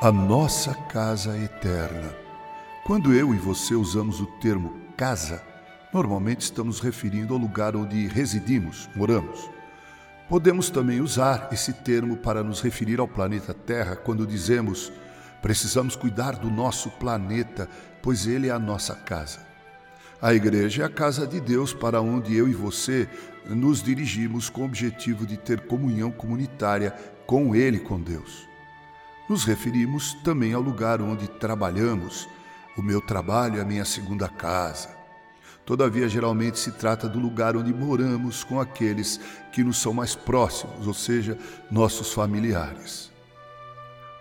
a nossa casa eterna. Quando eu e você usamos o termo casa, normalmente estamos referindo ao lugar onde residimos, moramos. Podemos também usar esse termo para nos referir ao planeta Terra quando dizemos precisamos cuidar do nosso planeta, pois ele é a nossa casa. A igreja é a casa de Deus para onde eu e você nos dirigimos com o objetivo de ter comunhão comunitária com Ele, com Deus. Nos referimos também ao lugar onde trabalhamos. O meu trabalho é a minha segunda casa. Todavia, geralmente se trata do lugar onde moramos com aqueles que nos são mais próximos, ou seja, nossos familiares.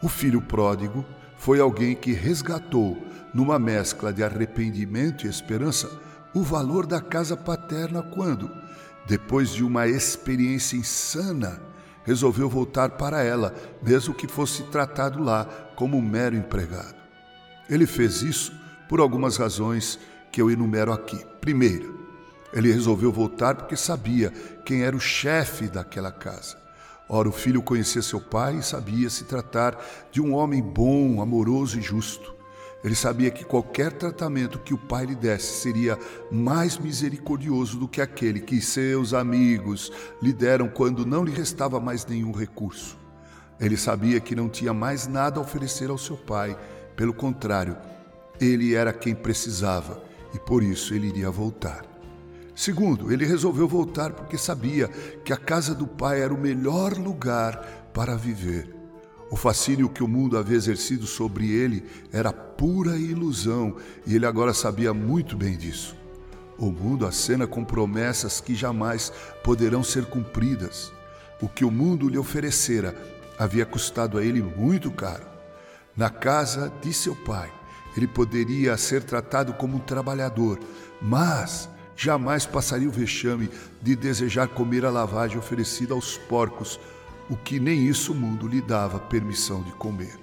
O filho pródigo foi alguém que resgatou, numa mescla de arrependimento e esperança, o valor da casa paterna quando, depois de uma experiência insana, resolveu voltar para ela, mesmo que fosse tratado lá como um mero empregado. Ele fez isso por algumas razões que eu enumero aqui. Primeira, ele resolveu voltar porque sabia quem era o chefe daquela casa. Ora, o filho conhecia seu pai e sabia se tratar de um homem bom, amoroso e justo. Ele sabia que qualquer tratamento que o pai lhe desse seria mais misericordioso do que aquele que seus amigos lhe deram quando não lhe restava mais nenhum recurso. Ele sabia que não tinha mais nada a oferecer ao seu pai, pelo contrário, ele era quem precisava e por isso ele iria voltar. Segundo, ele resolveu voltar porque sabia que a casa do pai era o melhor lugar para viver. O fascínio que o mundo havia exercido sobre ele era pura ilusão e ele agora sabia muito bem disso. O mundo acena com promessas que jamais poderão ser cumpridas. O que o mundo lhe oferecera havia custado a ele muito caro. Na casa de seu pai, ele poderia ser tratado como um trabalhador, mas jamais passaria o vexame de desejar comer a lavagem oferecida aos porcos, o que nem isso o mundo lhe dava permissão de comer.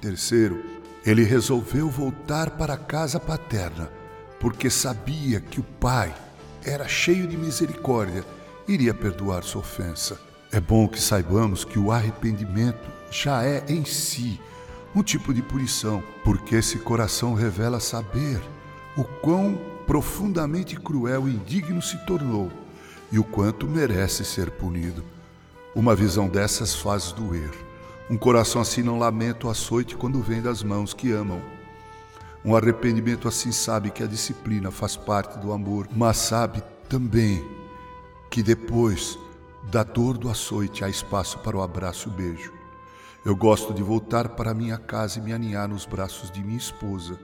Terceiro, ele resolveu voltar para a casa paterna, porque sabia que o pai era cheio de misericórdia, iria perdoar sua ofensa. É bom que saibamos que o arrependimento já é em si um tipo de punição, porque esse coração revela saber o quão profundamente cruel e indigno se tornou e o quanto merece ser punido. Uma visão dessas faz doer. Um coração assim não lamenta o açoite quando vem das mãos que amam. Um arrependimento assim sabe que a disciplina faz parte do amor, mas sabe também que depois da dor do açoite há espaço para o abraço e o beijo. Eu gosto de voltar para minha casa e me aninhar nos braços de minha esposa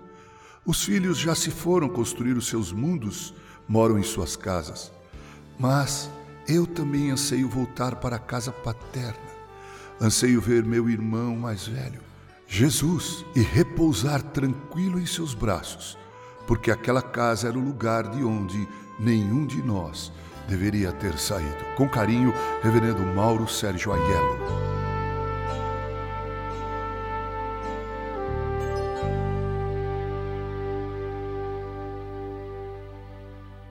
os filhos já se foram construir os seus mundos, moram em suas casas. Mas eu também anseio voltar para a casa paterna. Anseio ver meu irmão mais velho, Jesus, e repousar tranquilo em seus braços, porque aquela casa era o lugar de onde nenhum de nós deveria ter saído. Com carinho, Reverendo Mauro Sérgio Aiello.